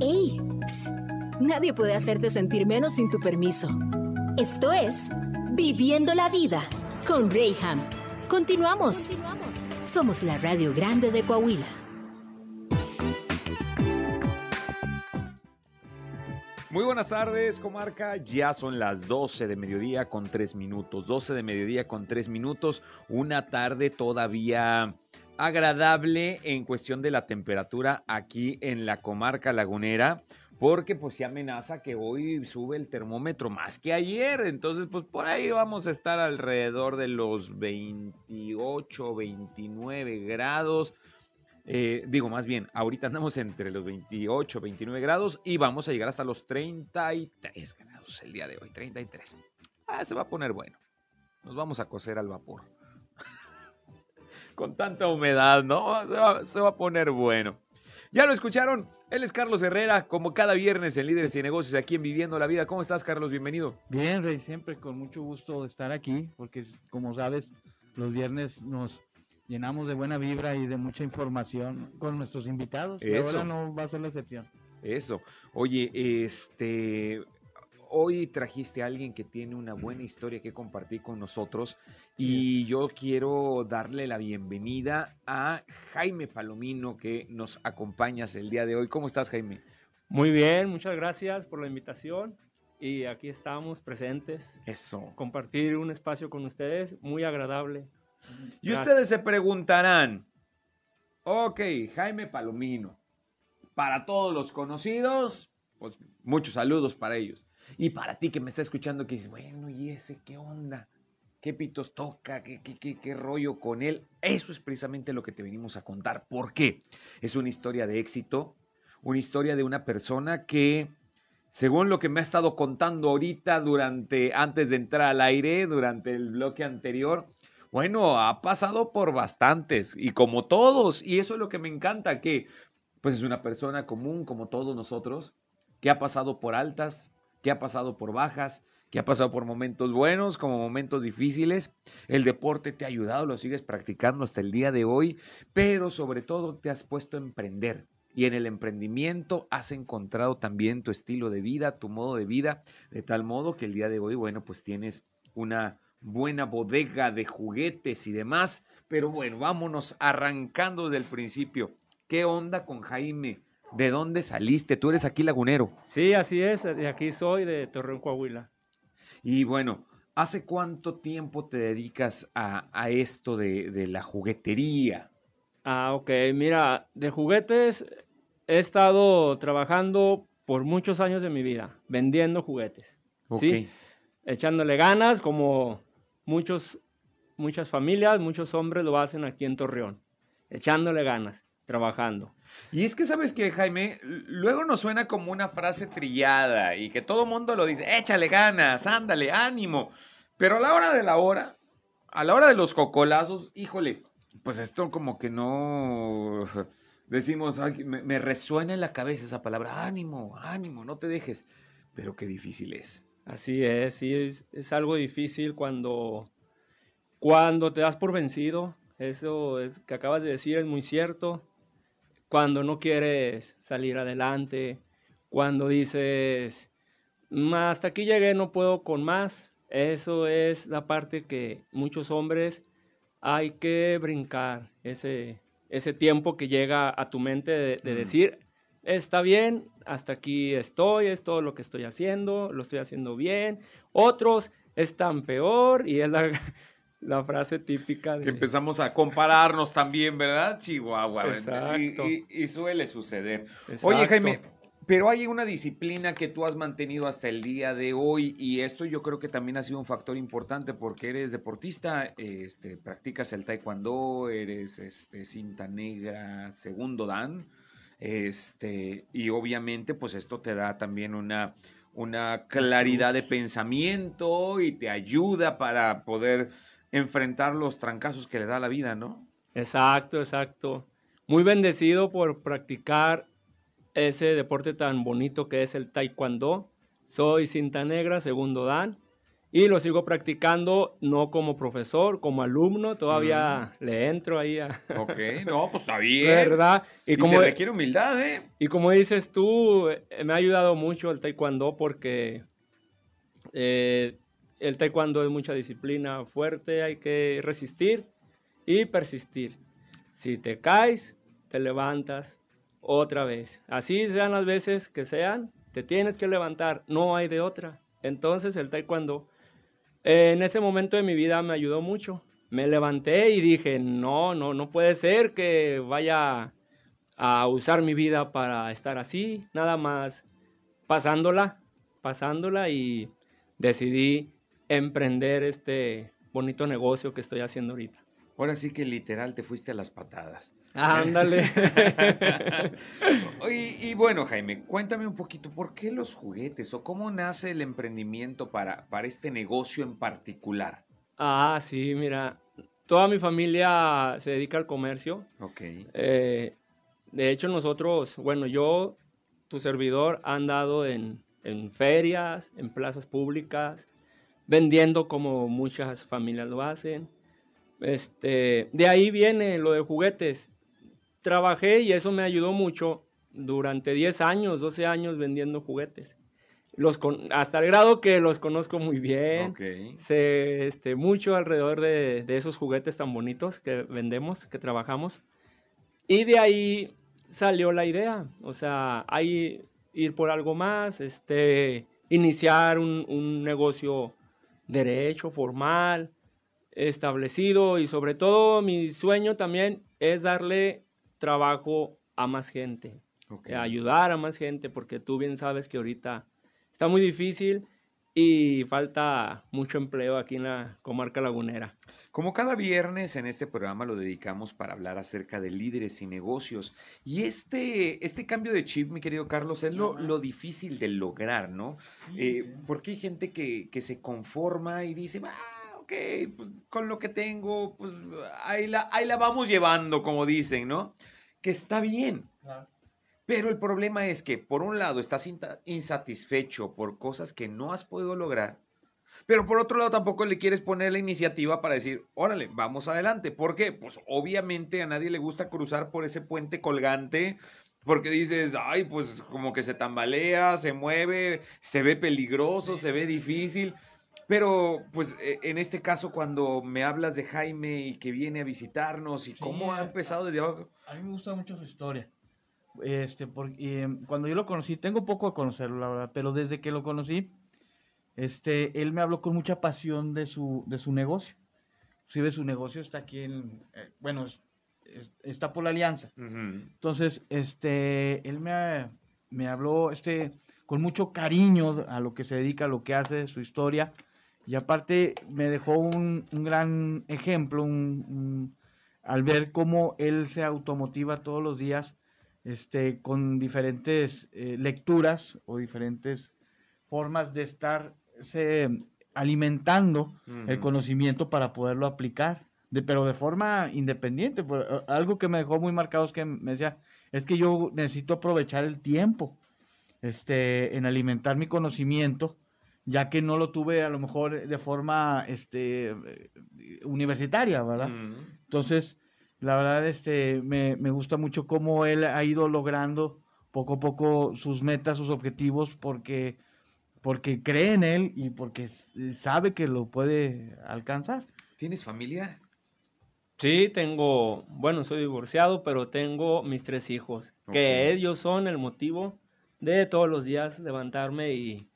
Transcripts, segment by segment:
¡Ey! Psst. Nadie puede hacerte sentir menos sin tu permiso. Esto es Viviendo la Vida con Rayham. Continuamos. Somos la Radio Grande de Coahuila. Muy buenas tardes, comarca. Ya son las 12 de mediodía con 3 minutos. 12 de mediodía con 3 minutos. Una tarde todavía agradable en cuestión de la temperatura aquí en la comarca lagunera porque pues se amenaza que hoy sube el termómetro más que ayer, entonces pues por ahí vamos a estar alrededor de los 28, 29 grados, eh, digo más bien, ahorita andamos entre los 28, 29 grados y vamos a llegar hasta los 33 grados el día de hoy, 33. Ah, se va a poner bueno, nos vamos a cocer al vapor. Con tanta humedad, ¿no? Se va, se va a poner bueno. Ya lo escucharon, él es Carlos Herrera, como cada viernes en Líderes y Negocios aquí en Viviendo la Vida. ¿Cómo estás, Carlos? Bienvenido. Bien, Rey, siempre con mucho gusto de estar aquí, porque como sabes, los viernes nos llenamos de buena vibra y de mucha información con nuestros invitados. Y Eso. ahora no va a ser la excepción. Eso. Oye, este, hoy trajiste a alguien que tiene una buena historia que compartir con nosotros y yo quiero darle la bienvenida a Jaime Palomino que nos acompañas el día de hoy. ¿Cómo estás, Jaime? Muy bien, muchas gracias por la invitación y aquí estamos presentes, Eso. compartir un espacio con ustedes muy agradable. Y Gracias. ustedes se preguntarán, ok, Jaime Palomino, para todos los conocidos, pues muchos saludos para ellos. Y para ti que me está escuchando, que dices, bueno, ¿y ese qué onda? ¿Qué pitos toca? ¿Qué, qué, qué, qué rollo con él? Eso es precisamente lo que te venimos a contar. ¿Por qué? Es una historia de éxito, una historia de una persona que, según lo que me ha estado contando ahorita, durante, antes de entrar al aire, durante el bloque anterior, bueno, ha pasado por bastantes y como todos, y eso es lo que me encanta, que pues es una persona común como todos nosotros, que ha pasado por altas, que ha pasado por bajas, que ha pasado por momentos buenos como momentos difíciles. El deporte te ha ayudado, lo sigues practicando hasta el día de hoy, pero sobre todo te has puesto a emprender. Y en el emprendimiento has encontrado también tu estilo de vida, tu modo de vida, de tal modo que el día de hoy, bueno, pues tienes una buena bodega de juguetes y demás. Pero bueno, vámonos arrancando desde el principio. ¿Qué onda con Jaime? ¿De dónde saliste? Tú eres aquí lagunero. Sí, así es, de aquí soy, de Torreón, Coahuila. Y bueno, ¿hace cuánto tiempo te dedicas a, a esto de, de la juguetería? Ah, ok, mira, de juguetes he estado trabajando por muchos años de mi vida, vendiendo juguetes, Ok. Sí. echándole ganas como muchos, muchas familias, muchos hombres lo hacen aquí en Torreón, echándole ganas, trabajando. Y es que sabes que, Jaime, luego nos suena como una frase trillada y que todo mundo lo dice, échale ganas, ándale, ánimo. Pero a la hora de la hora, a la hora de los cocolazos, híjole, pues esto como que no decimos, "Ay, me, me resuena en la cabeza esa palabra, ánimo, ánimo, no te dejes. Pero qué difícil es. Así es, sí, es, es algo difícil cuando, cuando te das por vencido. Eso es, que acabas de decir es muy cierto. Cuando no quieres salir adelante, cuando dices, "Mm, hasta aquí llegué, no puedo con más. Eso es la parte que muchos hombres hay que brincar, ese, ese tiempo que llega a tu mente de, de Mm. decir, está bien, hasta aquí estoy, es todo lo que estoy haciendo, lo estoy haciendo bien. Otros están peor y es la, la frase típica de... Que empezamos a compararnos también, ¿verdad? Chihuahua. Exacto. Y, y- y suele suceder. Exacto. Oye, Jaime, pero hay una disciplina que tú has mantenido hasta el día de hoy y esto yo creo que también ha sido un factor importante porque eres deportista, este, practicas el taekwondo, eres este, cinta negra, segundo dan, este, y obviamente pues esto te da también una, una claridad de pensamiento y te ayuda para poder enfrentar los trancazos que le da la vida, ¿no? Exacto, exacto. Muy bendecido por practicar ese deporte tan bonito que es el taekwondo. Soy cinta negra, segundo dan. y lo sigo practicando no como profesor, como alumno, todavía le entro ahí a... Ok, no, pues está bien. ¿Verdad? Y, como, se requiere humildad, ¿eh? y como dices tú, eh, me ha ayudado mucho el taekwondo porque eh, el taekwondo es mucha disciplina fuerte, hay que resistir y persistir. Si te caes, te levantas otra vez. Así sean las veces que sean, te tienes que levantar, no hay de otra. Entonces el taekwondo eh, en ese momento de mi vida me ayudó mucho. Me levanté y dije, no, no, no puede ser que vaya a usar mi vida para estar así, nada más pasándola, pasándola y decidí emprender este bonito negocio que estoy haciendo ahorita. Ahora sí que literal te fuiste a las patadas. Ándale. y, y, bueno, Jaime, cuéntame un poquito, ¿por qué los juguetes o cómo nace el emprendimiento para, para este negocio en particular? ah, sí, mira, toda mi familia se dedica al comercio. Ok. Eh, de hecho, nosotros, bueno, yo, tu servidor, ha andado en, en ferias, en plazas públicas, vendiendo como muchas familias lo hacen. Este, de ahí viene lo de juguetes. Trabajé y eso me ayudó mucho durante 10 años, 12 años vendiendo juguetes. Los con, hasta el grado que los conozco muy bien. Ok. Sé este, mucho alrededor de, de esos juguetes tan bonitos que vendemos, que trabajamos. Y de ahí salió la idea. O sea, hay ir por algo más, este, iniciar un, un negocio derecho, formal, establecido y sobre todo mi sueño también es darle trabajo a más gente, ok. ayudar a más gente, porque tú bien sabes que ahorita está muy difícil y falta mucho empleo aquí en la comarca lagunera. Como cada viernes en este programa lo dedicamos para hablar acerca de líderes y negocios. Y este, este cambio de chip, mi querido Carlos, es lo, lo difícil de lograr, ¿no? Eh, Porque hay gente que, que se conforma y dice, ah, ok, pues con lo que tengo, pues ahí la, ahí la vamos llevando, como dicen, ¿no? Que está bien. Pero el problema es que, por un lado, estás insatisfecho por cosas que no has podido lograr, pero por otro lado tampoco le quieres poner la iniciativa para decir, órale, vamos adelante. ¿Por qué? Pues obviamente a nadie le gusta cruzar por ese puente colgante. Porque dices, ay, pues como que se tambalea, se mueve, se ve peligroso, se ve difícil. Pero, pues, eh, en este caso, cuando me hablas de Jaime y que viene a visitarnos y Sí, cómo ha empezado desde abajo. A mí me gusta mucho su historia. Este, porque em, cuando yo lo conocí, tengo poco a conocerlo, la verdad, pero desde que lo conocí, este, él me habló con mucha pasión de su, de su negocio. Inclusive su negocio está aquí en, eh, bueno, es- es- está por la alianza. Entonces, este, él me, me habló, este, con mucho cariño a lo que se dedica, a lo que hace, su historia. Y aparte me dejó un, un gran ejemplo un- un- al ver cómo él se automotiva todos los días este, con diferentes eh, lecturas o diferentes formas de estarse alimentando el conocimiento para poderlo aplicar, de, pero de forma independiente. Por- eh, algo que me dejó muy marcado es que me decía, es que yo necesito aprovechar el tiempo este, en alimentar mi conocimiento, ya que no lo tuve a lo mejor de forma este, eh, universitaria, ¿verdad? Entonces, la verdad, este, me, me gusta mucho cómo él ha ido logrando poco a poco sus metas, sus objetivos, porque, porque cree en él y porque s- sabe que lo puede alcanzar. ¿Tienes familia? Sí, tengo, bueno, soy divorciado, pero tengo mis tres hijos, que ellos son el motivo de todos los días levantarme y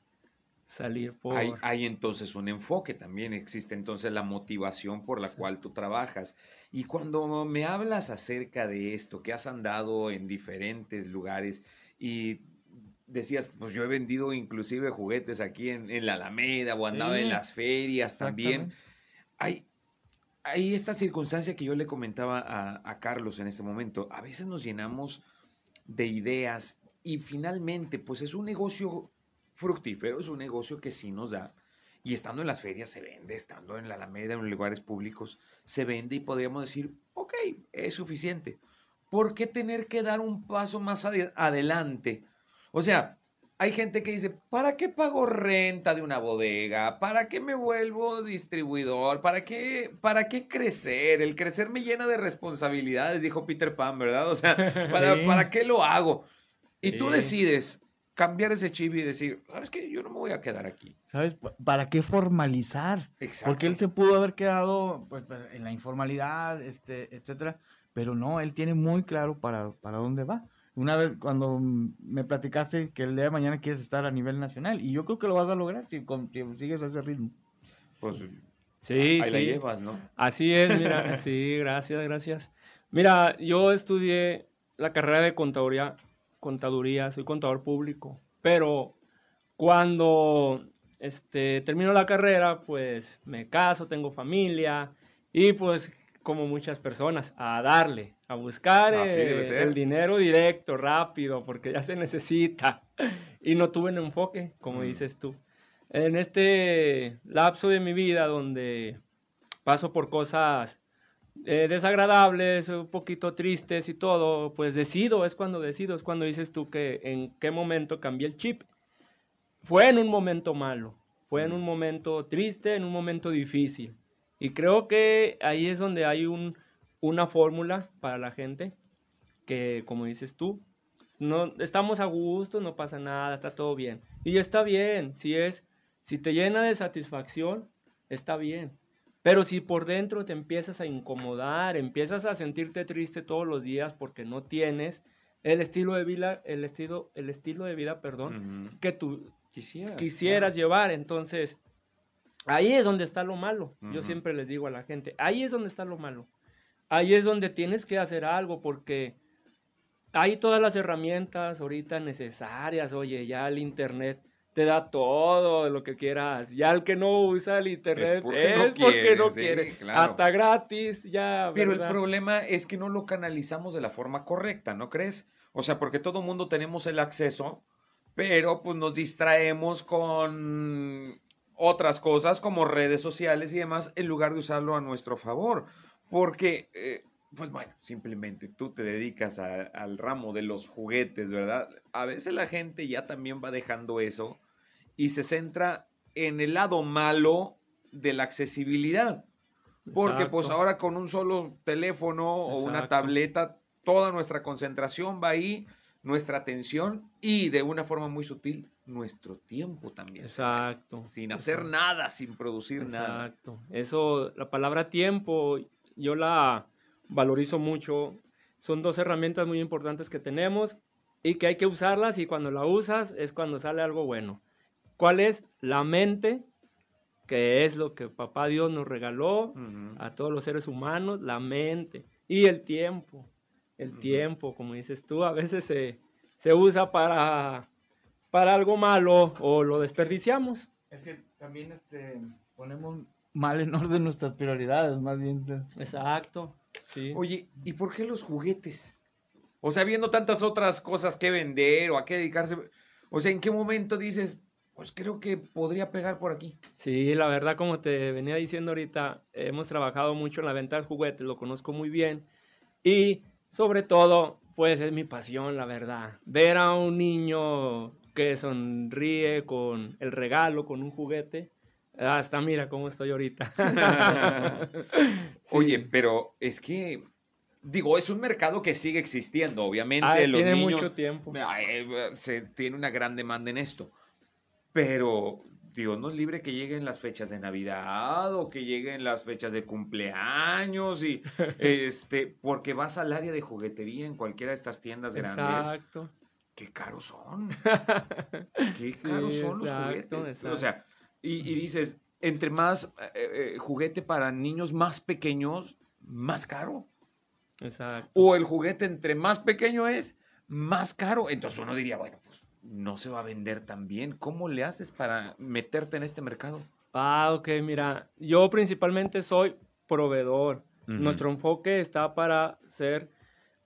salir por... Hay, hay entonces un enfoque, también existe entonces la motivación por la cual tú trabajas. Y cuando me hablas acerca de esto, que has andado en diferentes lugares y decías, pues yo he vendido inclusive juguetes aquí en, en la Alameda o andaba en las ferias también. Hay, hay esta circunstancia que yo le comentaba a, a Carlos en este momento. A veces nos llenamos de ideas y finalmente, pues es un negocio fructífero, es un negocio que sí nos da. Y estando en las ferias se vende, estando en la Alameda, en los lugares públicos, se vende y podríamos decir, ok, es suficiente. ¿Por qué tener que dar un paso más ade- adelante? O sea, hay gente que dice, ¿para qué pago renta de una bodega? ¿Para qué me vuelvo distribuidor? ¿Para qué, para qué crecer? El crecer me llena de responsabilidades, dijo Peter Pan, ¿verdad? O sea, ¿para, Sí. ¿para qué lo hago? Y tú decides cambiar ese chip y decir, ¿sabes qué? Yo no me voy a quedar aquí. ¿Sabes? Pa- ¿Para qué formalizar? Exacto. Porque él se pudo haber quedado pues, pues, en la informalidad, este, etcétera, pero no, él tiene muy claro para, para dónde va. Una vez cuando mm, me platicaste que el día de mañana quieres estar a nivel nacional, y yo creo que lo vas a lograr si, con- si sigues ese ritmo. Pues Sí, ahí sí. la llevas, ¿no? Así es, mira, sí, gracias, gracias. Mira, yo estudié la carrera de contaduría, contaduría, soy contador público, pero cuando este, termino la carrera, pues me caso, tengo familia y pues como muchas personas, a darle, a buscar eh, el dinero directo, rápido, porque ya se necesita. Y no tuve un enfoque, como Mm. dices tú. En este lapso de mi vida donde paso por cosas eh, desagradables, un poquito tristes y todo, pues decido, es cuando decido, es cuando dices tú que en qué momento cambié el chip. Fue en un momento malo, fue en un momento triste, en un momento difícil. Y creo que ahí es donde hay un, una fórmula para la gente que, como dices tú, no, estamos a gusto, no pasa nada, está todo bien. Y está bien, si es, si te llena de satisfacción, está bien. Pero si por dentro te empiezas a incomodar, empiezas a sentirte triste todos los días porque no tienes el estilo de vida, el estilo, el estilo de vida, perdón, que tú Quisieras. quisieras llevar, entonces ahí es donde está lo malo. Yo siempre les digo a la gente, ahí es donde está lo malo. Ahí es donde tienes que hacer algo porque hay todas las herramientas ahorita necesarias. Oye, ya el internet te da todo lo que quieras. Ya el que no usa el internet porque no es porque no quiere, quiere. sí, claro. Hasta gratis, ya. Pero el problema es que no lo canalizamos de la forma correcta, ¿no crees? O sea, porque todo mundo tenemos el acceso, pero pues nos distraemos con otras cosas como redes sociales y demás en lugar de usarlo a nuestro favor. Porque, eh, pues bueno, simplemente tú te dedicas a- al ramo de los juguetes, ¿verdad? A veces la gente ya también va dejando eso y se centra en el lado malo de la accesibilidad. Porque pues ahora con un solo teléfono o una tableta, toda nuestra concentración va ahí, nuestra atención y de una forma muy sutil, nuestro tiempo también. Exacto. Sin hacer exacto. nada, sin producir nada. Exacto. Eso, la palabra tiempo, yo la valorizo mucho. Son dos herramientas muy importantes que tenemos y que hay que usarlas y cuando la usas es cuando sale algo bueno. ¿Cuál es? La mente, que es lo que papá Dios nos regaló Ujú. a todos los seres humanos, la mente y el tiempo. El Ujú. tiempo, como dices tú, a veces se, se usa para, para algo malo o lo desperdiciamos. Es que también este, ponemos mal en orden nuestras prioridades, más bien. Exacto. Sí. Oye, ¿y por qué los juguetes? O sea, viendo tantas otras cosas que vender o a qué dedicarse, o sea, ¿en qué momento dices, pues creo que podría pegar por aquí? Sí, la verdad, como te venía diciendo ahorita, hemos trabajado mucho en la venta de juguetes, lo conozco muy bien. Y sobre todo, pues es mi pasión, la verdad. Ver a un niño que sonríe con el regalo, con un juguete. Hasta mira cómo estoy ahorita. Sí. Oye, pero es que, digo, es un mercado que sigue existiendo, obviamente. Ah, los tiene niños, mucho tiempo. Ay, eh, se tiene una gran demanda en esto. Pero Dios nos libre que lleguen las fechas de Navidad o que lleguen las fechas de cumpleaños y este, porque vas al área de juguetería en cualquiera de estas tiendas grandes. Exacto. Qué caros son. Qué caros son los exacto, juguetes. O sea, y, y dices, entre más eh, eh, juguete para niños más pequeños, más caro. Exacto. O el juguete entre más pequeño es, más caro. Entonces uno diría, bueno, pues no se va a vender tan bien. ¿Cómo le haces para meterte en este mercado? Ah, ok, mira, yo principalmente soy proveedor. Nuestro enfoque está para ser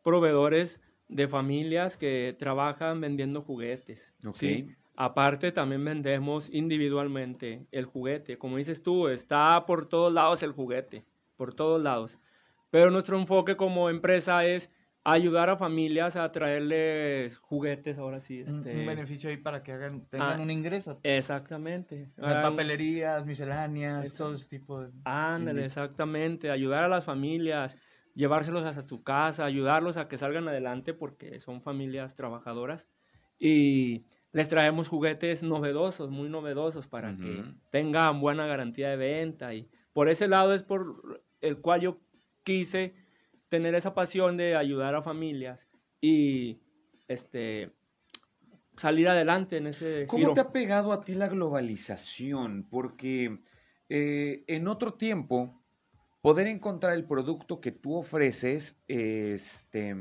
proveedores de familias que trabajan vendiendo juguetes. Ok. ¿sí? Aparte, también vendemos individualmente el juguete. Como dices tú, está por todos lados el juguete, por todos lados. Pero nuestro enfoque como empresa es ayudar a familias a traerles juguetes, ahora sí. Un, Este, un beneficio ahí para que hagan, tengan Ah, un ingreso. Exactamente. Hagan- papelerías, misceláneas, Eso. todo ese tipo de... Ándale, Sí. exactamente. Ayudar a las familias, llevárselos hasta su casa, ayudarlos a que salgan adelante porque son familias trabajadoras. Y les traemos juguetes novedosos, muy novedosos para que tengan buena garantía de venta. Y por ese lado es por el cual yo quise tener esa pasión de ayudar a familias y este salir adelante en ese ¿Cómo giro. te ha pegado a ti la globalización? Porque eh, en otro tiempo, poder encontrar el producto que tú ofreces este,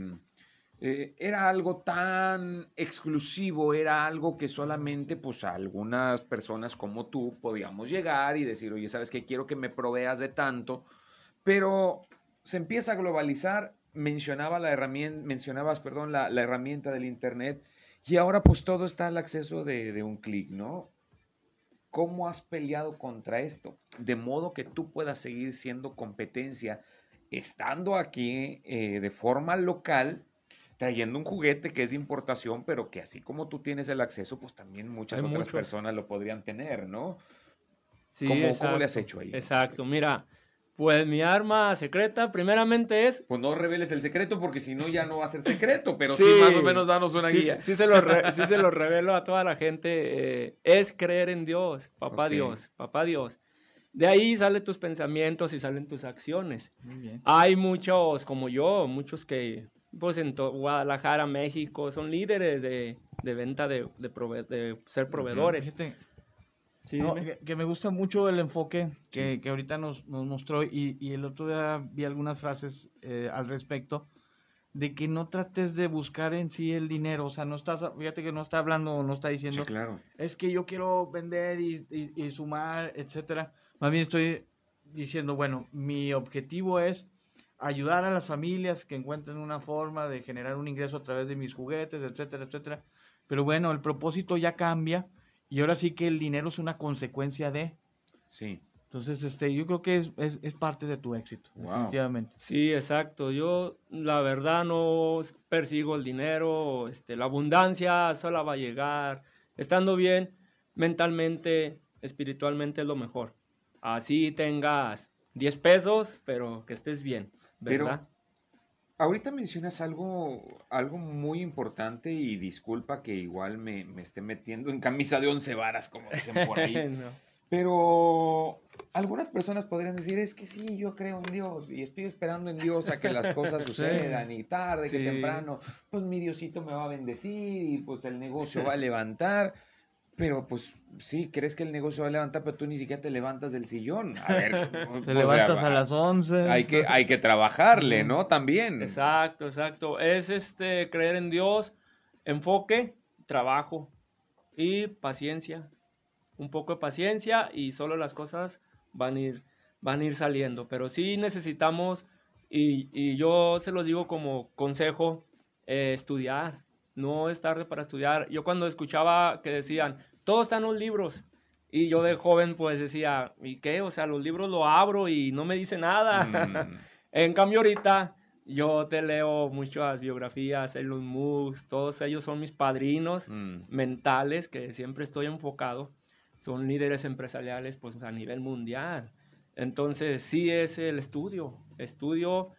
eh, era algo tan exclusivo, era algo que solamente pues, algunas personas como tú podíamos llegar y decir, oye, ¿sabes qué? Quiero que me proveas de tanto. Pero se empieza a globalizar, mencionaba la herramienta, mencionabas, perdón, la, herramienta del Internet, y ahora pues todo está al acceso de, de un clic, ¿no? ¿Cómo has peleado contra esto? De modo que tú puedas seguir siendo competencia, estando aquí eh, de forma local, trayendo un juguete que es de importación, pero que así como tú tienes el acceso, pues también muchas Hay otras muchos. personas lo podrían tener, ¿no? Sí, ¿Cómo, cómo le has hecho ahí? Exacto, mira, pues mi arma secreta primeramente es... Pues no reveles el secreto porque si no ya no va a ser secreto, pero sí, Sí, más o menos danos una sí, guía. Sí se, lo re- sí se lo revelo a toda la gente, eh, es creer en Dios, papá. Dios, papá Dios. De ahí salen tus pensamientos y salen tus acciones. Muy bien. Hay muchos como yo, muchos que, pues en Guadalajara, México, son líderes de, de venta de, de, prove- de ser proveedores. Fíjate, Sí, no, que, que me gusta mucho el enfoque que, que ahorita nos, nos mostró y, y el otro día vi algunas frases eh, al respecto de que no trates de buscar en sí el dinero, o sea, no estás, fíjate que no está hablando, no está Sí, diciendo, claro. es que yo quiero vender y, y- y sumar, etcétera. Más bien estoy diciendo, bueno, mi objetivo es ayudar a las familias que encuentren una forma de generar un ingreso a través de mis juguetes, etcétera, etcétera. Pero bueno, el propósito ya cambia y ahora sí que el dinero es una consecuencia de. Sí. Entonces, este, yo creo que es, es, es parte de tu éxito, Wow. Sí, exacto. Yo, la verdad, no persigo el dinero, este, la abundancia sola va a llegar. Estando bien mentalmente, espiritualmente es lo mejor. Así tengas 10 pesos, pero que estés bien, Pero-. Ahorita mencionas algo, algo muy importante y disculpa que igual me, me esté metiendo en camisa de once varas, como dicen por ahí. No. Pero algunas personas podrían decir, es que sí, yo creo en Dios y estoy esperando en Dios a que las cosas sucedan y tarde que temprano, pues mi Diosito me va a bendecir y pues el negocio va a levantar. Pero pues sí, crees que el negocio va a levantar, pero tú ni siquiera te levantas del sillón. A ver, o Te sea, levantas a las 11. Hay que, hay que trabajarle, ¿no? También. Exacto, exacto. Es este creer en Dios, enfoque, trabajo y paciencia. Un poco de paciencia y solo las cosas van a ir, van a ir saliendo. Pero sí necesitamos, y, y yo se lo digo como consejo, eh, estudiar. No es tarde para estudiar. Yo cuando escuchaba que decían, todo está en los libros. Y yo de joven pues decía, ¿y qué? O sea, los libros lo abro y no me dice nada. Mm, En cambio ahorita yo te leo muchas biografías, Elon Musk, todos ellos son mis padrinos mm. mentales que siempre estoy enfocado. Son líderes empresariales pues a nivel mundial. Entonces sí es el estudio, estudio,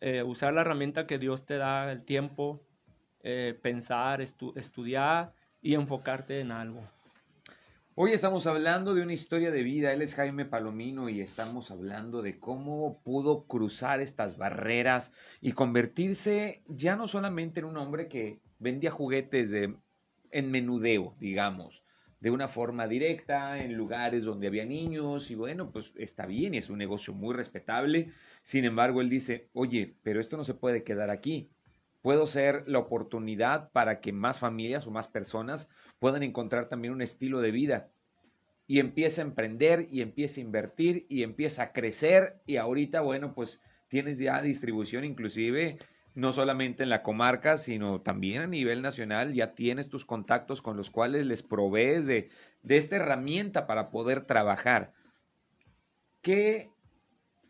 eh, usar la herramienta que Dios te da, el tiempo, eh, pensar, estu- estudiar y enfocarte en algo. Hoy estamos hablando de una historia de vida. Él es Jaime Palomino y estamos hablando de cómo pudo cruzar estas barreras y convertirse ya no solamente en un hombre que vendía juguetes en menudeo, digamos, de una forma directa, en lugares donde había niños y bueno, pues está bien es un negocio muy respetable. Sin embargo, él dice, oye, pero esto no se puede quedar aquí. Puedo ser la oportunidad para que más familias o más personas puedan encontrar también un estilo de vida. Y empieza a emprender y empieza a invertir y empieza a crecer y ahorita, bueno, pues tienes ya distribución inclusive, no solamente en la comarca, sino también a nivel nacional, ya tienes tus contactos con los cuales les provees de, de esta herramienta para poder trabajar. Qué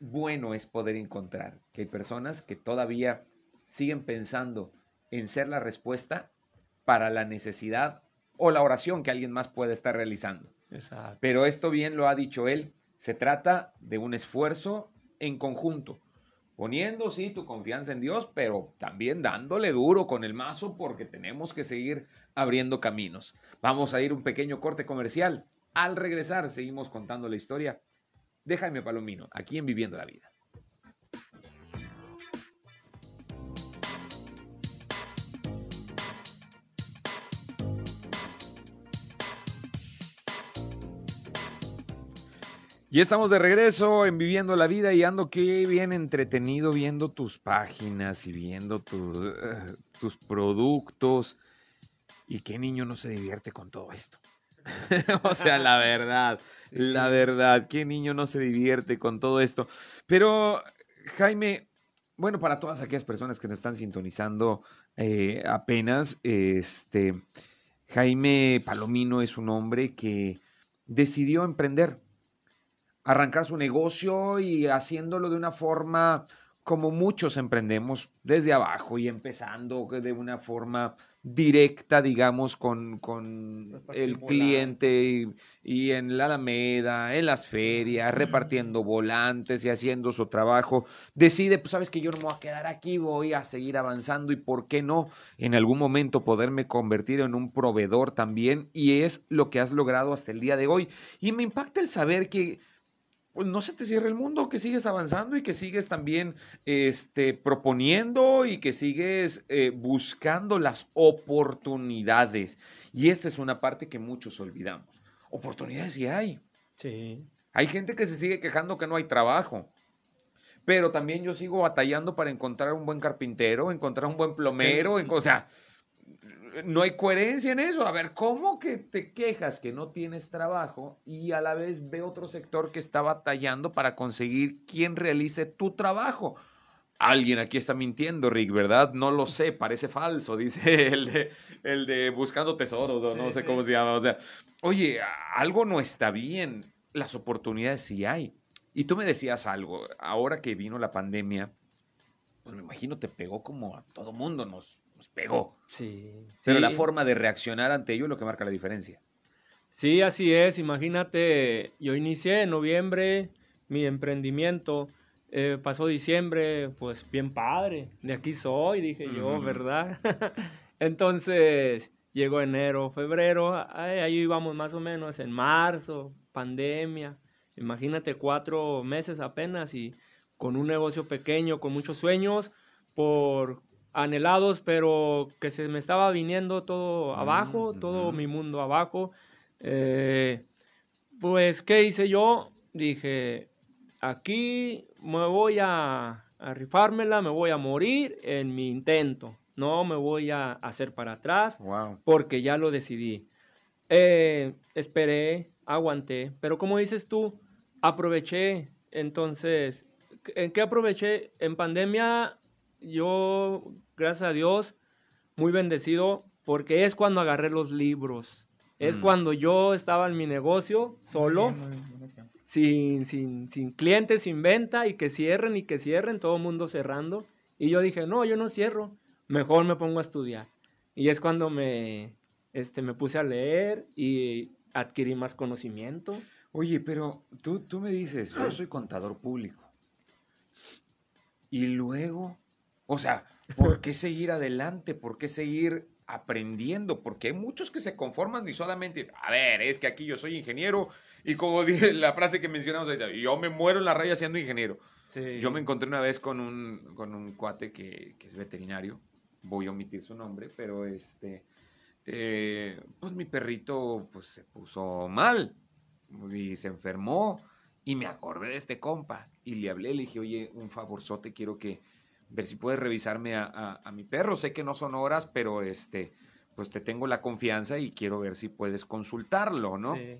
bueno es poder encontrar que hay personas que todavía siguen pensando en ser la respuesta para la necesidad o la oración que alguien más puede estar realizando. Exacto. Pero esto bien lo ha dicho él, se trata de un esfuerzo en conjunto, poniendo sí tu confianza en Dios, pero también dándole duro con el mazo porque tenemos que seguir abriendo caminos. Vamos a ir un pequeño corte comercial. Al regresar seguimos contando la historia de Jaime Palomino, aquí en Viviendo la Vida. Y estamos de regreso en Viviendo la Vida y ando qué bien entretenido viendo tus páginas y viendo tus, eh, tus productos. ¿Y qué niño no se divierte con todo esto? o sea, la verdad, la verdad, qué niño no se divierte con todo esto. Pero, Jaime, bueno, para todas aquellas personas que nos están sintonizando eh, apenas, este, Jaime Palomino es un hombre que decidió emprender arrancar su negocio y haciéndolo de una forma como muchos emprendemos, desde abajo y empezando de una forma directa, digamos, con, con el cliente y, y, en la Alameda, en las ferias, repartiendo volantes y haciendo su trabajo. Decide, pues sabes que yo no me voy a quedar aquí, voy a seguir avanzando y por qué no en algún momento poderme convertir en un proveedor también y es lo que has logrado hasta el día de hoy. Y me impacta el saber que pues no se te cierra el mundo, que sigues avanzando y que sigues también este, proponiendo y que sigues eh, buscando las oportunidades. Y esta es una parte que muchos olvidamos. Oportunidades sí hay. Sí. Hay gente que se sigue quejando que no hay trabajo. Pero también yo sigo batallando para encontrar un buen carpintero, encontrar un buen plomero, o sea, no hay coherencia en eso. A ver, ¿cómo que te quejas que no tienes trabajo y a la vez ve otro sector que está batallando para conseguir quien realice tu trabajo? Alguien aquí está mintiendo, Rick, ¿verdad? No lo sé, parece falso, dice el de, el de buscando tesoros, no, no sé cómo se llama. O sea, oye, algo no está bien. Las oportunidades sí hay. Y tú me decías algo, ahora que vino la pandemia, pues me imagino te pegó como a todo mundo, nos, nos pegó. Sí. Pero sí. la forma de reaccionar ante ello es lo que marca la diferencia. Sí, así es. Imagínate, yo inicié en noviembre mi emprendimiento. eh, pasó diciembre, pues bien padre. De aquí soy, dije yo. ¿verdad? Entonces llegó enero, febrero, ahí, ahí íbamos más o menos en marzo, pandemia. Imagínate cuatro meses apenas y con un negocio pequeño, con muchos sueños, por anhelados, pero que se me estaba viniendo todo abajo, Mm, todo ujú. mi mundo abajo. Eh, pues, ¿qué hice yo? Dije, aquí me voy a, a rifármela, me voy a morir en mi intento. No me voy a hacer para atrás Wow. porque ya lo decidí. Eh, esperé, aguanté, pero como dices tú, aproveché. Entonces, ¿en qué aproveché? En pandemia, yo, gracias a Dios, muy bendecido, porque es cuando agarré los libros. Es Mm. cuando yo estaba en mi negocio solo, sin, sin, sin clientes, sin venta, y que cierren y que cierren, todo el mundo cerrando. Y yo dije, no, yo no cierro, mejor me pongo a estudiar. Y es cuando me, este, me puse a leer y adquirí más conocimiento. Oye, pero tú, tú me dices, yo soy contador público. Y luego, o sea, ¿por qué seguir adelante? ¿Por qué seguir aprendiendo? Porque hay muchos que se conforman y solamente, a ver, es que aquí yo soy ingeniero y como dice la frase que mencionamos ahorita, yo me muero en la raya siendo ingeniero. Sí. Yo me encontré una vez con un, con un cuate que, que es veterinario, voy a omitir su nombre, pero este, eh, pues mi perrito pues se puso mal y se enfermó y me acordé de este compa y le hablé, le dije, oye, un favorzote, quiero que ver si puedes revisarme a, a- a mi perro, sé que no son horas, pero este, pues te tengo la confianza y quiero ver si puedes consultarlo, ¿no? Sí.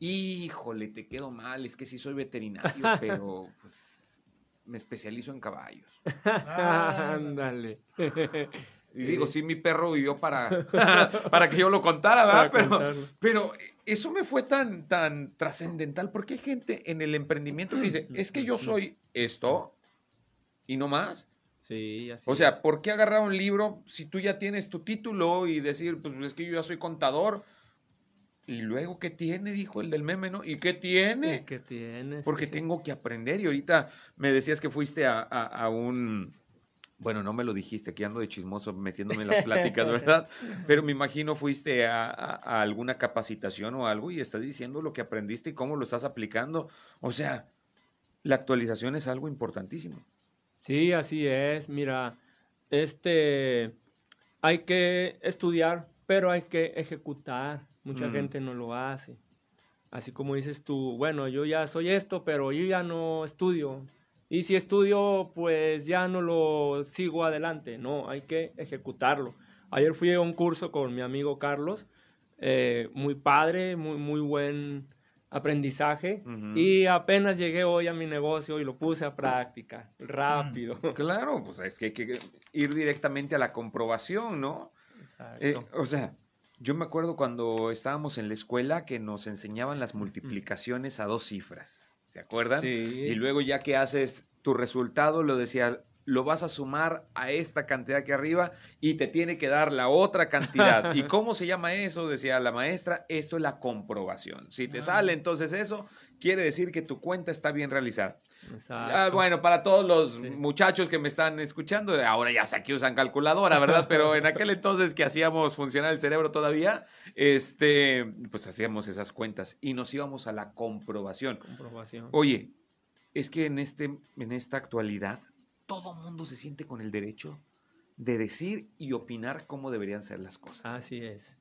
Híjole, te quedo mal, es que sí soy veterinario, pero pues me especializo en caballos. Ándale. Y digo, sí, mi perro vivió para, para que yo lo contara, ¿verdad? Pero, pero eso me fue tan, tan trascendental porque hay gente en el emprendimiento que dice, es que yo soy esto y no más. Sí, así O sea, es. ¿por qué agarrar un libro si tú ya tienes tu título y decir, pues es que yo ya soy contador? Y luego, ¿qué tiene? Dijo el del meme, ¿no? ¿Y qué tiene? ¿Y qué tienes? Porque tengo que aprender. Y ahorita me decías que fuiste a, a- a un... Bueno, no me lo dijiste, aquí ando de chismoso metiéndome en las pláticas, ¿verdad? Pero me imagino fuiste a, a- a alguna capacitación o algo y estás diciendo lo que aprendiste y cómo lo estás aplicando. O sea, la actualización es algo importantísimo. Sí, así es. Mira, este, hay que estudiar, pero hay que ejecutar. Mucha Mm. gente no lo hace. Así como dices tú, bueno, yo ya soy esto, pero yo ya no estudio. Y si estudio, pues ya no lo sigo adelante. No, hay que ejecutarlo. Ayer fui a un curso con mi amigo Carlos, eh, muy padre, muy, muy buen aprendizaje. Y apenas llegué hoy a mi negocio y lo puse a práctica, rápido. Claro, pues es que hay que ir directamente a la comprobación, ¿no? Exacto. Eh, o sea, yo me acuerdo cuando estábamos en la escuela que nos enseñaban las multiplicaciones a dos cifras, ¿se acuerdan? Sí. Y luego ya que haces tu resultado, lo decía, lo vas a sumar a esta cantidad que arriba y te tiene que dar la otra cantidad. ¿Y cómo se llama eso? Decía la maestra, esto es la comprobación. Si te Ah. sale entonces eso, quiere decir que tu cuenta está bien realizada. Exacto. Ah, bueno, para todos los Sí. muchachos que me están escuchando, ahora ya sé que usan calculadora, ¿verdad? Pero en aquel entonces que hacíamos funcionar el cerebro todavía, este, pues hacíamos esas cuentas y nos íbamos a la comprobación. Comprobación. Oye, es que en, este, en esta actualidad todo mundo se siente con el derecho de decir y opinar cómo deberían ser las cosas. Así es.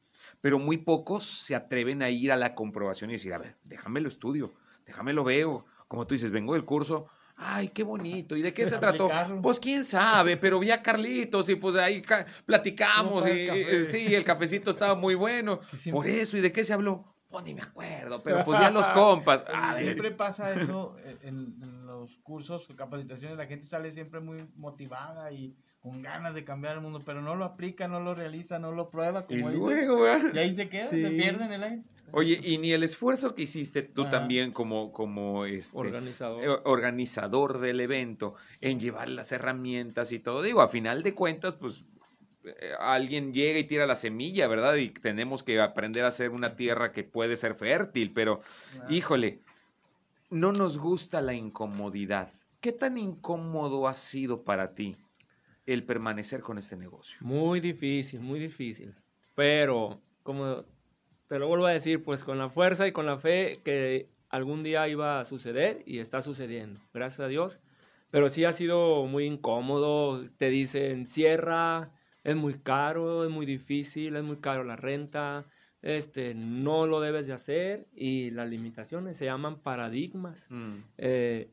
Pero muy pocos se atreven a ir a la comprobación y decir, a ver, déjame lo estudio, déjame lo veo. Como tú dices, vengo del curso, ay, qué bonito. ¿Y de qué se trató? Pues quién sabe, pero vi a Carlitos y pues ahí ca- platicamos No, y, el sí, el cafecito estaba muy bueno. Por eso, ¿y de qué se habló? Pues ni me acuerdo, pero pues vi a los compas. A ver, Siempre pasa eso en, en los cursos capacitaciones, la gente sale siempre muy motivada y con ganas de cambiar el mundo, pero no lo aplica, no lo realiza, no lo prueba, y como dices, luego, ¿verdad? y ahí se queda, Sí. se pierde en el aire. Oye, y ni el esfuerzo que hiciste tú también como, como este, Organizador. eh, organizador del evento, en llevar las herramientas y todo. Digo, a final de cuentas, pues alguien llega y tira la semilla, ¿verdad? Y tenemos que aprender a hacer una tierra que puede ser fértil, pero híjole, no nos gusta la incomodidad. ¿Qué tan incómodo ha sido para ti el permanecer con este negocio? Muy difícil, muy difícil. Pero, como te lo vuelvo a decir, pues con la fuerza y con la fe que algún día iba a suceder y está sucediendo, gracias a Dios. Pero sí ha sido muy incómodo. Te dicen, cierra, es muy caro, es muy difícil, es muy caro la renta, este, no lo debes de hacer. Y las limitaciones se llaman paradigmas. Mm, Eh,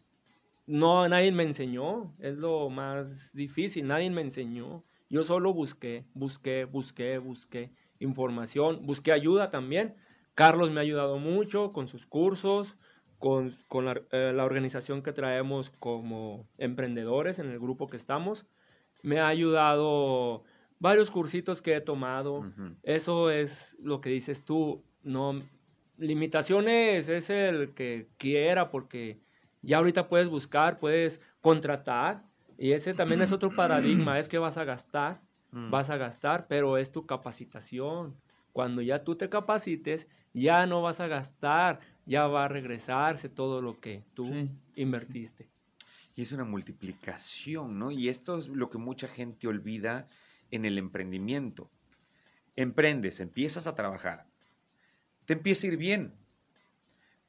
no, nadie me enseñó, es lo más difícil, nadie me enseñó. Yo solo busqué, busqué, busqué, busqué información, busqué ayuda también. Carlos me ha ayudado mucho con sus cursos, con, con la, eh, la organización que traemos como emprendedores en el grupo que estamos. Me ha ayudado varios cursitos que he tomado. Eso es lo que dices tú. No, limitaciones es el que quiera, porque ya ahorita puedes buscar, puedes contratar, y ese también es otro paradigma, es que vas a gastar, Mm. vas a gastar, pero es tu capacitación. Cuando ya tú te capacites, ya no vas a gastar, ya va a regresarse todo lo que tú Sí. invertiste. Y es una multiplicación, ¿no? Y esto es lo que mucha gente olvida en el emprendimiento. Emprendes, empiezas a trabajar, te empieza a ir bien,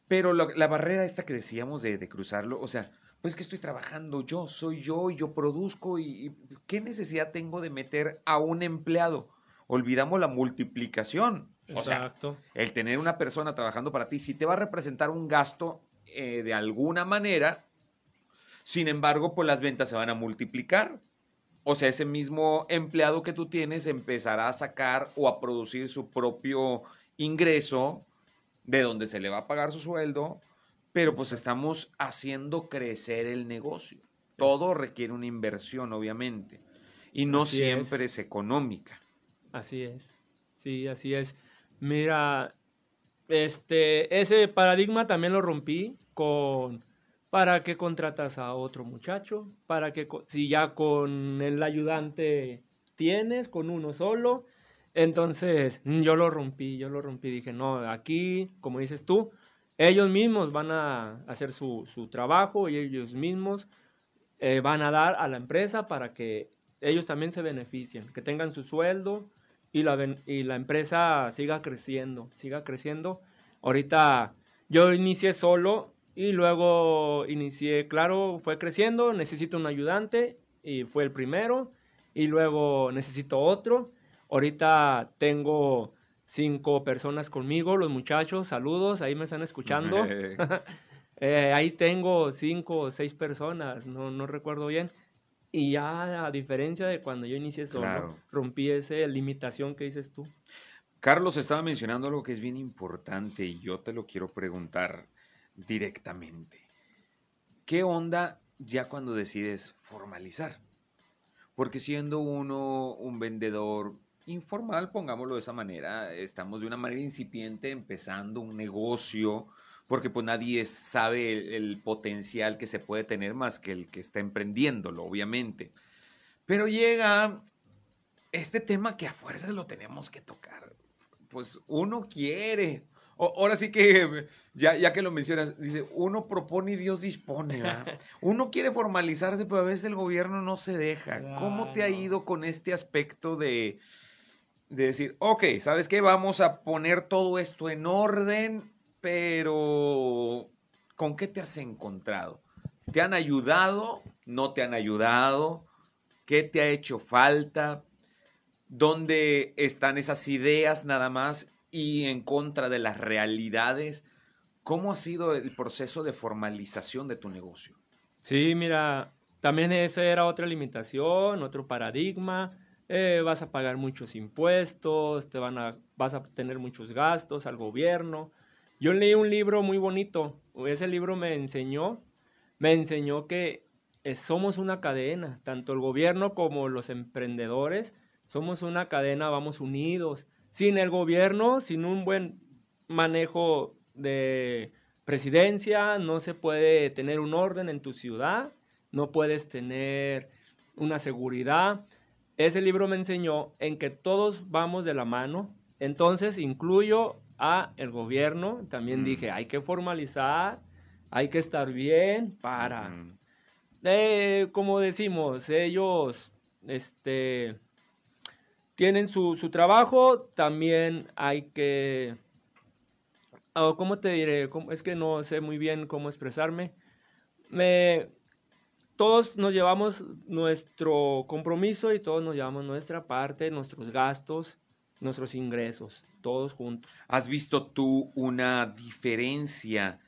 pero la barrera esta que decíamos de, de cruzarlo, o sea, pues que estoy trabajando yo, soy yo y yo produzco y, y ¿qué necesidad tengo de meter a un empleado? Olvidamos la multiplicación. O sea, Exacto. el tener una persona trabajando para ti, si te va a representar un gasto eh, de alguna manera, sin embargo, pues las ventas se van a multiplicar. O sea, ese mismo empleado que tú tienes empezará a sacar o a producir su propio ingreso de donde se le va a pagar su sueldo, pero pues estamos haciendo crecer el negocio. Todo requiere una inversión, obviamente, y no Así siempre es. es económica. Así es. Sí, así es. Mira, este, ese paradigma también lo rompí con, ¿Para qué contratas a otro muchacho? ¿Para que si ya con el ayudante tienes, con uno solo? Entonces yo lo rompí, yo lo rompí. Dije, no, aquí, como dices tú, ellos mismos van a hacer su, su trabajo y ellos mismos eh, van a dar a la empresa para que ellos también se beneficien, que tengan su sueldo y la, y la empresa siga creciendo, siga creciendo. Ahorita yo inicié solo y luego inicié, claro, fue creciendo, necesito un ayudante y fue el primero y luego necesito otro. Ahorita tengo cinco personas conmigo, los muchachos, saludos, ahí me están escuchando. Eh, ahí tengo cinco o seis personas, no, no recuerdo bien. Y ya a diferencia de cuando yo inicié solo, rompí esa limitación que dices tú. Carlos estaba mencionando algo que es bien importante y yo te lo quiero preguntar directamente. ¿Qué onda ya cuando decides formalizar? Porque siendo uno un vendedor informal, pongámoslo de esa manera, estamos de una manera incipiente empezando un negocio, porque pues nadie sabe el, potencial que se puede tener más que el que está emprendiéndolo, obviamente. Pero llega este tema que a fuerzas lo tenemos que tocar. Pues uno quiere, ahora sí que, ya, ya que lo mencionas, dice, uno propone y Dios dispone. Uno quiere formalizarse, pero a veces el gobierno no se deja. ¿Cómo te ha ido con este aspecto de, de decir, ok, ¿sabes qué? Vamos a poner todo esto en orden, pero ¿con qué te has encontrado? ¿Te han ayudado? ¿No te han ayudado? ¿Qué te ha hecho falta? ¿Dónde están esas ideas nada más y en contra de las realidades. ¿Cómo ha sido el proceso de formalización de tu negocio? Sí, mira, también esa era otra limitación, otro paradigma. Eh, vas a pagar muchos impuestos, te van a, vas a tener muchos gastos al gobierno. Yo leí un libro muy bonito. Ese libro me enseñó, me enseñó que eh, somos una cadena, tanto el gobierno como los emprendedores. Somos una cadena, vamos unidos sin el gobierno, sin un buen manejo de presidencia, no se puede tener un orden en tu ciudad, no puedes tener una seguridad. Ese libro me enseñó en que todos vamos de la mano, entonces incluyo a el gobierno, también mm. dije, hay que formalizar, hay que estar bien para, eh, como decimos, ellos, este, tienen su, trabajo, también hay que... Oh, ¿Cómo te diré? Es que no sé muy bien cómo expresarme. Me, todos nos llevamos nuestro compromiso y todos nos llevamos nuestra parte, nuestros gastos, nuestros ingresos, todos juntos. ¿Has visto tú una diferencia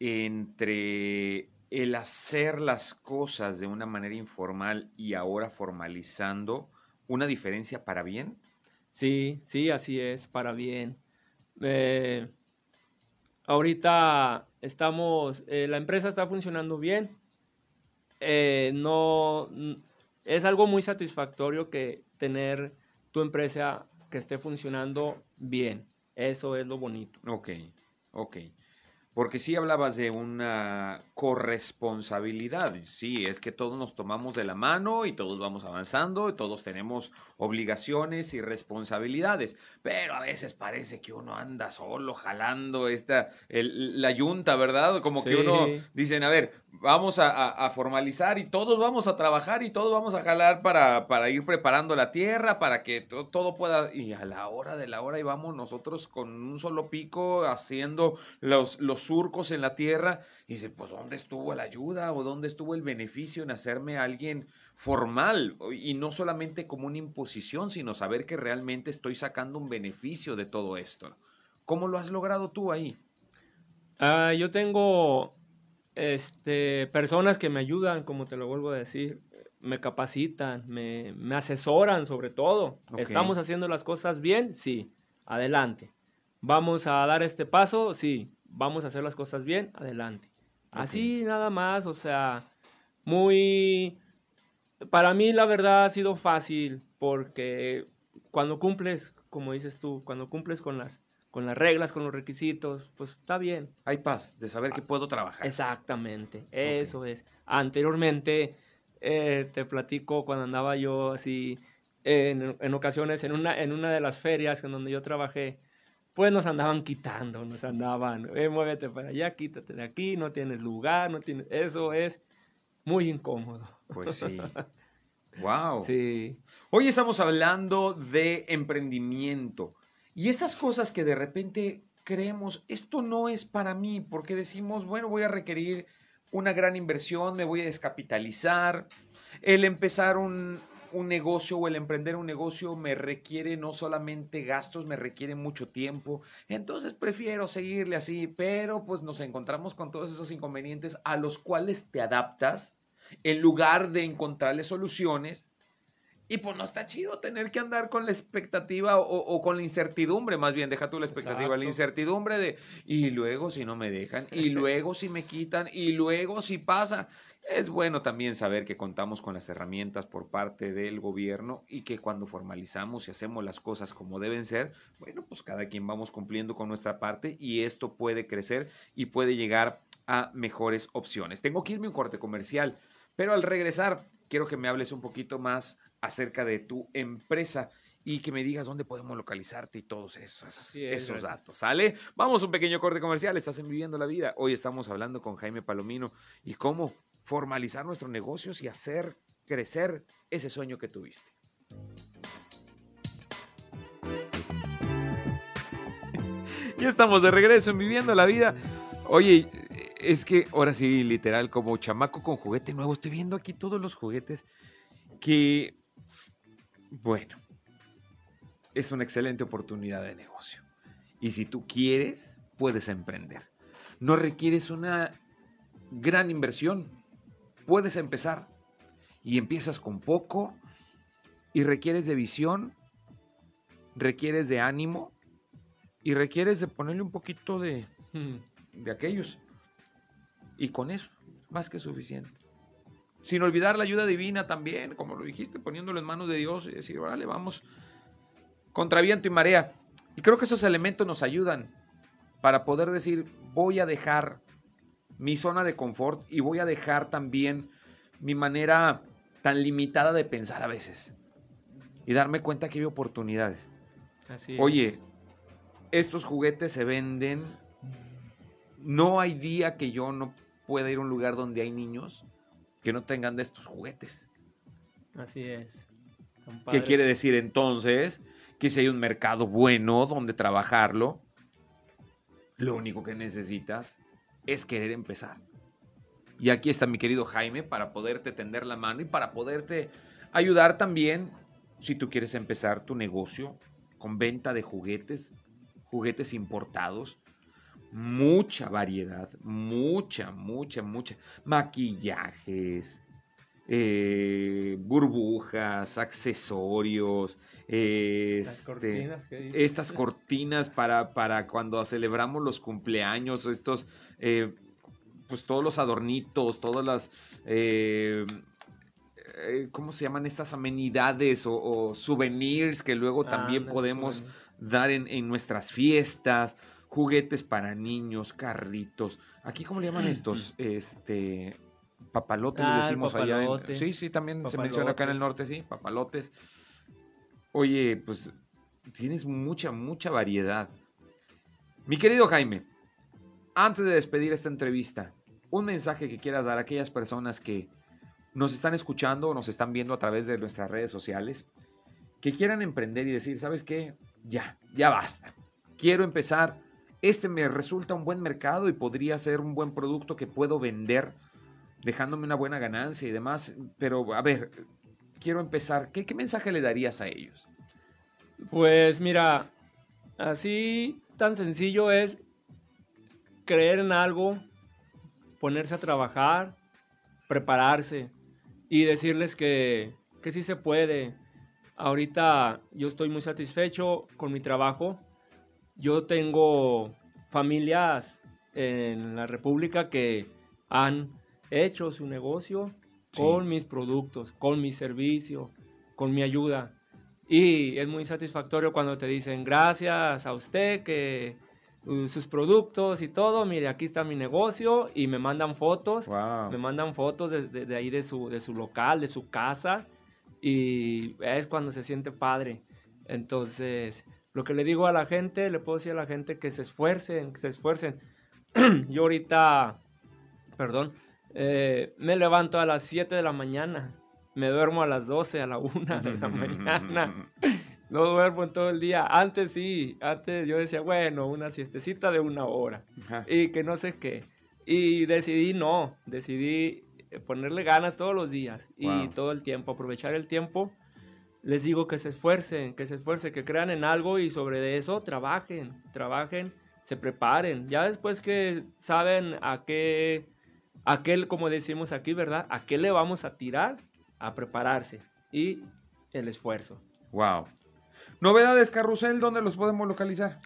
entre el hacer las cosas de una manera informal y ahora formalizando? Una diferencia para bien? Sí, sí, así es, para bien. Eh, ahorita estamos, eh, la empresa está funcionando bien. Eh, no, es algo muy satisfactorio que tener tu empresa que esté funcionando bien. Eso es lo bonito. Ok, ok. Porque sí hablabas de una corresponsabilidad. Sí, es que todos nos tomamos de la mano y todos vamos avanzando y todos tenemos obligaciones y responsabilidades. Pero a veces parece que uno anda solo jalando esta, la yunta, ¿verdad? Como que uno dicen, a ver, vamos a, formalizar y todos vamos a trabajar y todos vamos a jalar para, para ir preparando la tierra, para que todo pueda... Y a la hora de la hora y vamos nosotros con un solo pico haciendo los, los surcos en la tierra y dice, pues ¿dónde estuvo la ayuda o dónde estuvo el beneficio en hacerme alguien formal? Y no solamente como una imposición, sino saber que realmente estoy sacando un beneficio de todo esto. ¿Cómo lo has logrado tú ahí? Ah, yo tengo este, personas que me ayudan, como te lo vuelvo a decir, me capacitan, me, asesoran sobre todo. ¿Estamos haciendo las cosas bien? Sí, adelante. ¿Vamos a dar este paso? Sí, vamos a hacer las cosas bien, adelante. Así nada más, o sea, muy... Para mí la verdad ha sido fácil porque cuando cumples, como dices tú, cuando cumples con las con las reglas, con los requisitos, pues está bien. Hay paz de saber que puedo trabajar. Exactamente, eso es. Anteriormente, eh, te platico cuando andaba yo así, en, en, ocasiones, en una, en una de las ferias en donde yo trabajé, pues nos andaban quitando, nos andaban, eh, muévete para allá, quítate de aquí, no tienes lugar, no tienes, eso es muy incómodo. Pues sí. wow. Sí. Hoy estamos hablando de emprendimiento y estas cosas que de repente creemos, esto no es para mí, porque decimos, bueno, voy a requerir una gran inversión, me voy a descapitalizar, el empezar un, un negocio o el emprender un negocio me requiere no solamente gastos, me requiere mucho tiempo. Entonces prefiero seguirle así, pero pues nos encontramos con todos esos inconvenientes a los cuales te adaptas en lugar de encontrarle soluciones. Y pues no está chido tener que andar con la expectativa o, con la incertidumbre, más bien, deja tú la expectativa, la incertidumbre de, y luego si no me dejan, y luego si me quitan, y luego si pasa. Es bueno también saber que contamos con las herramientas por parte del gobierno y que cuando formalizamos y hacemos las cosas como deben ser, bueno, pues cada quien vamos cumpliendo con nuestra parte y esto puede crecer y puede llegar a mejores opciones. Tengo que irme a un corte comercial, pero al regresar quiero que me hables un poquito más acerca de tu empresa y que me digas dónde podemos localizarte y todos esos, esos datos. ¿Sale? Vamos a un pequeño corte comercial. Estás en Viviendo la Vida. Hoy estamos hablando con Jaime Palomino y cómo formalizar nuestros negocios y hacer crecer ese sueño que tuviste. Y estamos de regreso en Viviendo la Vida. Oye, es que ahora sí, literal, como chamaco con juguete nuevo, estoy viendo aquí todos los juguetes que, bueno, es una excelente oportunidad de negocio. Y si tú quieres, puedes emprender. No requieres una gran inversión puedes empezar y empiezas con poco y requieres de visión, requieres de ánimo y requieres de ponerle un poquito de, de aquellos. Y con eso, más que suficiente. Sin olvidar la ayuda divina también, como lo dijiste, poniéndolo en manos de Dios y decir, órale, vamos contra viento y marea. Y creo que esos elementos nos ayudan para poder decir, voy a dejar mi zona de confort y voy a dejar también mi manera tan limitada de pensar a veces y darme cuenta que hay oportunidades. Oye, estos juguetes se venden. No hay día que yo no pueda ir a un lugar donde hay niños que no tengan de estos juguetes. Así es. ¿Qué quiere decir entonces? Que si hay un mercado bueno donde trabajarlo, lo único que necesitas es querer empezar. Y aquí está mi querido Jaime para poderte tender la mano y para poderte ayudar también si tú quieres empezar tu negocio con venta de juguetes, juguetes importados, mucha variedad, mucha, mucha, mucha, maquillajes, eh, burbujas, accesorios, este, estas cortinas para, para, cuando celebramos los cumpleaños, estos, eh, pues todos los adornitos, todas las, eh, ¿cómo se llaman estas amenidades o, souvenirs que luego también podemos dar en, en nuestras fiestas? juguetes para niños, carritos. Aquí, ¿cómo le llaman estos? Este, Papalote le ah, decimos allá. sí, sí, también se menciona acá en el norte, sí, papalotes. Oye, pues tienes mucha, mucha variedad. Mi querido Jaime, antes de despedir esta entrevista, un mensaje que quieras dar a aquellas personas que nos están escuchando o nos están viendo a través de nuestras redes sociales, que quieran emprender y decir, ¿sabes qué? Ya, ya basta. Quiero empezar. Este me resulta un buen mercado y podría ser un buen producto que puedo vender dejándome una buena ganancia y demás. Pero, a ver, quiero empezar. ¿Qué, mensaje le darías a ellos? Pues mira, así tan sencillo es creer en algo, ponerse a trabajar, prepararse y decirles que, que sí se puede. Ahorita yo estoy muy satisfecho con mi trabajo. Yo tengo familias en la República que han hecho su negocio con mis productos, con mi servicio, con mi ayuda. Y es muy satisfactorio cuando te dicen gracias a usted que uh, sus productos y todo, mire, aquí está mi negocio y me mandan fotos, Wow. me mandan fotos de, de- de ahí de su, de su local, de su casa y es cuando se siente padre. Entonces, lo que le digo a la gente, le puedo decir a la gente que se esfuercen, que se esfuercen. Yo ahorita, perdón, eh, me levanto a las 7 de la mañana, me duermo a las 12, a la 1 de la mañana. No duermo en todo el día. Antes sí, antes yo decía, bueno, una siestecita de una hora Ajá. y que no sé qué. Y decidí no, decidí ponerle ganas todos los días y Wow. todo el tiempo, aprovechar el tiempo. Les digo que se esfuercen, que se esfuercen, que crean en algo y sobre eso trabajen, trabajen, se preparen. Ya después que saben a qué, a qué, como decimos aquí, ¿verdad? A qué le vamos a tirar, a prepararse y el esfuerzo. Wow. Novedades, Carrusel, ¿dónde los podemos localizar?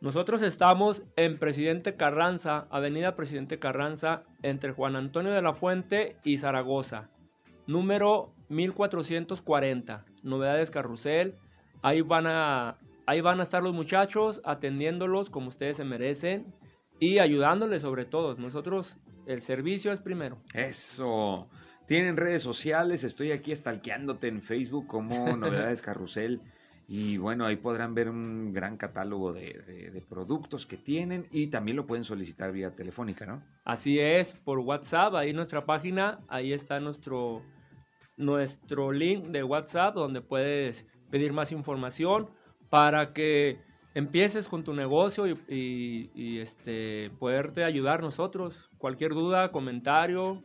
Nosotros estamos en Presidente Carranza, Avenida Presidente Carranza, entre Juan Antonio de la Fuente y Zaragoza. Número 1440. Novedades Carrusel. Ahí van a, ahí van a estar los muchachos atendiéndolos como ustedes se merecen y ayudándoles sobre todo. Nosotros, el servicio es primero. Eso. Tienen redes sociales, estoy aquí stalkeándote en Facebook como Novedades Carrusel. Y bueno, ahí podrán ver un gran catálogo de, de- de productos que tienen y también lo pueden solicitar vía telefónica, ¿no? Así es, por WhatsApp, ahí nuestra página, ahí está nuestro, nuestro link de WhatsApp donde puedes pedir más información para que empieces con tu negocio y, y- y, este, poderte ayudar nosotros. Cualquier duda, comentario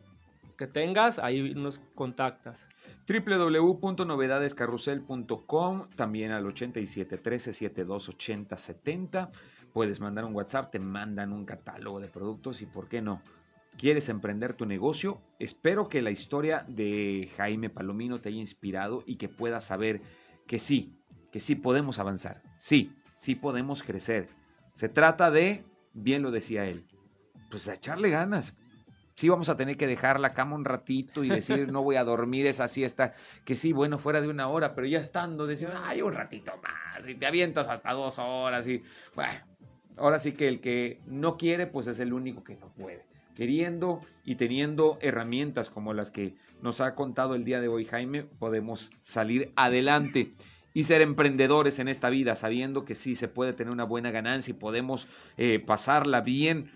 que tengas, ahí nos contactas. www.novedadescarrusel.com, también al 87 13 72 80 70. Puedes mandar un WhatsApp, te mandan un catálogo de productos y por qué no. ¿Quieres emprender tu negocio? Espero que la historia de Jaime Palomino te haya inspirado y que puedas saber que sí, que sí podemos avanzar. Sí, sí podemos crecer. Se trata de, bien lo decía él, pues de echarle ganas. Sí vamos a tener que dejar la cama un ratito y decir, no voy a dormir esa siesta, que sí, bueno, fuera de una hora, pero ya estando, decir, ay, un ratito más, y te avientas hasta dos horas, y bueno, ahora sí que el que no quiere, pues es el único que no puede. Queriendo y teniendo herramientas como las que nos ha contado el día de hoy Jaime, podemos salir adelante y ser emprendedores en esta vida, sabiendo que sí se puede tener una buena ganancia y podemos eh, pasarla bien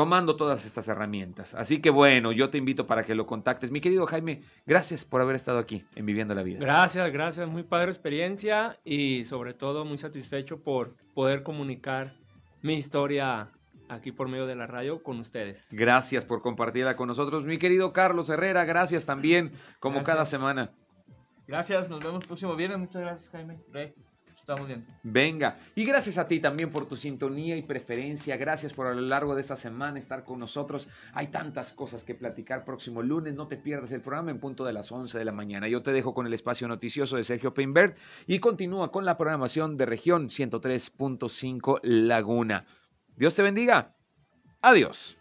tomando todas estas herramientas. Así que bueno, yo te invito para que lo contactes. Mi querido Jaime, gracias por haber estado aquí en Viviendo la Vida. Gracias, gracias, muy padre experiencia y sobre todo muy satisfecho por poder comunicar mi historia aquí por medio de la radio con ustedes. Gracias por compartirla con nosotros. Mi querido Carlos Herrera, gracias también, como Gracias. cada semana. Gracias, nos vemos próximo viernes. Muchas gracias, Jaime. Rey, estamos bien. Venga, y gracias a ti también por tu sintonía y preferencia. Gracias por a lo largo de esta semana estar con nosotros. Hay tantas cosas que platicar próximo lunes. No te pierdas el programa en punto de las 11 de la mañana. Yo te dejo con el espacio noticioso de Sergio Peinbert y continúa con la programación de región 103.5 Laguna. Dios te bendiga. Adiós.